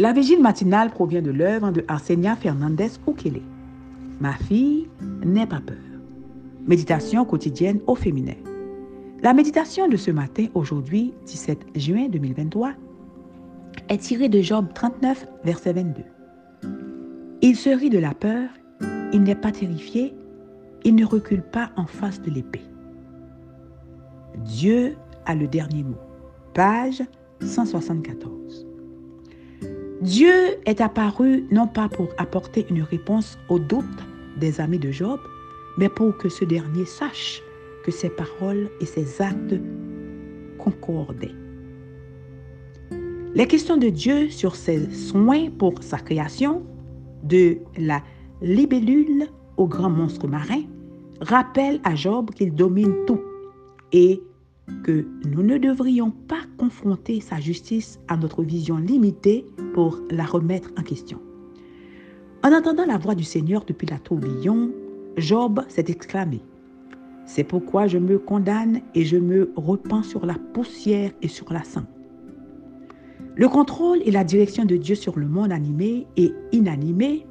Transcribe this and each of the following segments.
La vigile matinale provient de l'œuvre de Arsenia Fernandez Ukele. Ma fille, n'aie pas peur. Méditation quotidienne au féminin. La méditation de ce matin, aujourd'hui, 17 juin 2023, est tirée de Job 39, verset 22. Il se rit de la peur, il n'est pas terrifié, il ne recule pas en face de l'épée. Dieu a le dernier mot. Page 174. Dieu est apparu non pas pour apporter une réponse aux doutes des amis de Job, mais pour que ce dernier sache que ses paroles et ses actes concordaient. Les questions de Dieu sur ses soins pour sa création, de la libellule au grand monstre marin, rappellent à Job qu'il domine tout et que nous ne devrions pas confronter sa justice à notre vision limitée pour la remettre en question. En entendant la voix du Seigneur depuis la tourbillon, Job s'est exclamé, C'est pourquoi je me condamne et je me repens sur la poussière et sur la sang. Le contrôle et la direction de Dieu sur le monde animé et inanimé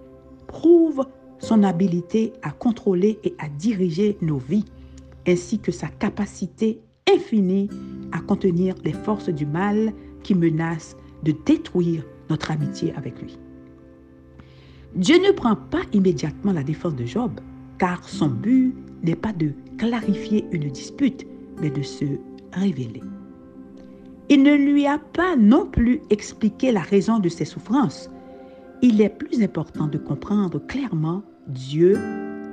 prouvent son habilité à contrôler et à diriger nos vies, ainsi que sa capacité infinie à contenir les forces du mal qui menacent de détruire notre amitié avec lui. Dieu ne prend pas immédiatement la défense de Job, car son but n'est pas de clarifier une dispute, mais de se révéler. Il ne lui a pas non plus expliqué la raison de ses souffrances. Il est plus important de comprendre clairement Dieu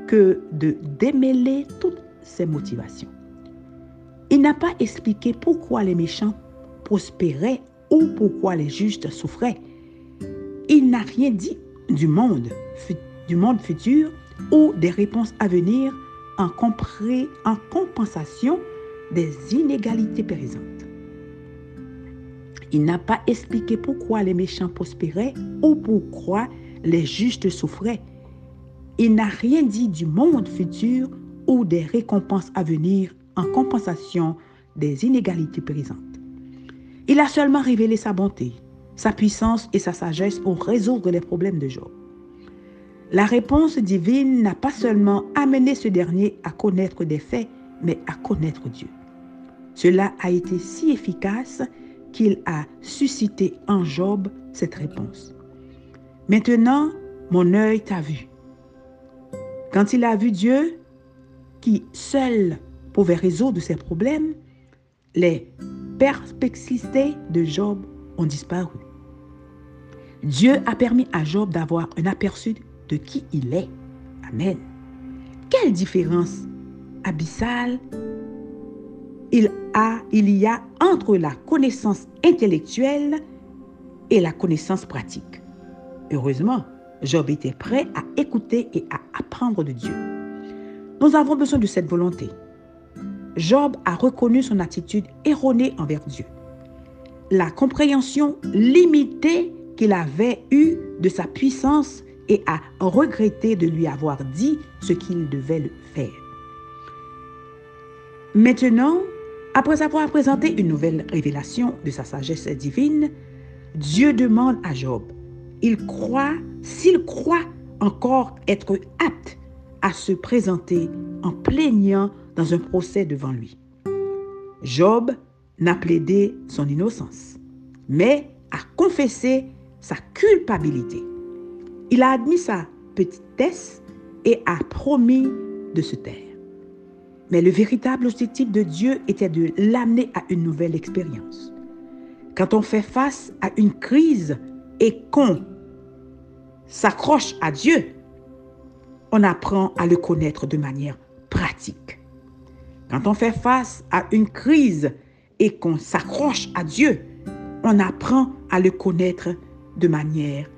que de démêler toutes ses motivations. Il n'a pas expliqué pourquoi les méchants prospéraient ou pourquoi les justes souffraient. Il n'a rien dit du monde, du monde futur ou des réponses à venir en, en compensation des inégalités présentes. Il n'a pas expliqué pourquoi les méchants prospéraient ou pourquoi les justes souffraient. Il n'a rien dit du monde futur ou des récompenses à venir en compensation des inégalités présentes. Il a seulement révélé sa bonté, sa puissance et sa sagesse pour résoudre les problèmes de Job. La réponse divine n'a pas seulement amené ce dernier à connaître des faits, mais à connaître Dieu. Cela a été si efficace qu'il a suscité en Job cette réponse. Maintenant, mon œil t'a vu. Quand il a vu Dieu, qui seul pouvait résoudre ses problèmes, les perspectives de Job ont disparu. Dieu a permis à Job d'avoir un aperçu de qui il est. Amen. Quelle différence abyssale il, a, il y a entre la connaissance intellectuelle et la connaissance pratique. Heureusement, Job était prêt à écouter et à apprendre de Dieu. Nous avons besoin de cette volonté. Job a reconnu son attitude erronée envers Dieu. La compréhension limitée qu'il avait eue de sa puissance et a regretté de lui avoir dit ce qu'il devait le faire. Maintenant, après avoir présenté une nouvelle révélation de sa sagesse divine, Dieu demande à Job, il croit, s'il croit encore être apte à se présenter en plaignant dans un procès devant lui. Job n'a plaidé son innocence, mais a confessé sa culpabilité. Il a admis sa petitesse et a promis de se taire. Mais le véritable objectif de Dieu était de l'amener à une nouvelle expérience. Quand on fait face à une crise et qu'on s'accroche à Dieu, on apprend à le connaître de manière pratique. Quand on fait face à une crise et qu'on s'accroche à Dieu, on apprend à le connaître de manière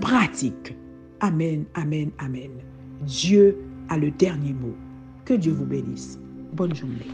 pratique. Amen, amen, amen. Dieu a le dernier mot. Que Dieu vous bénisse. Bonne journée.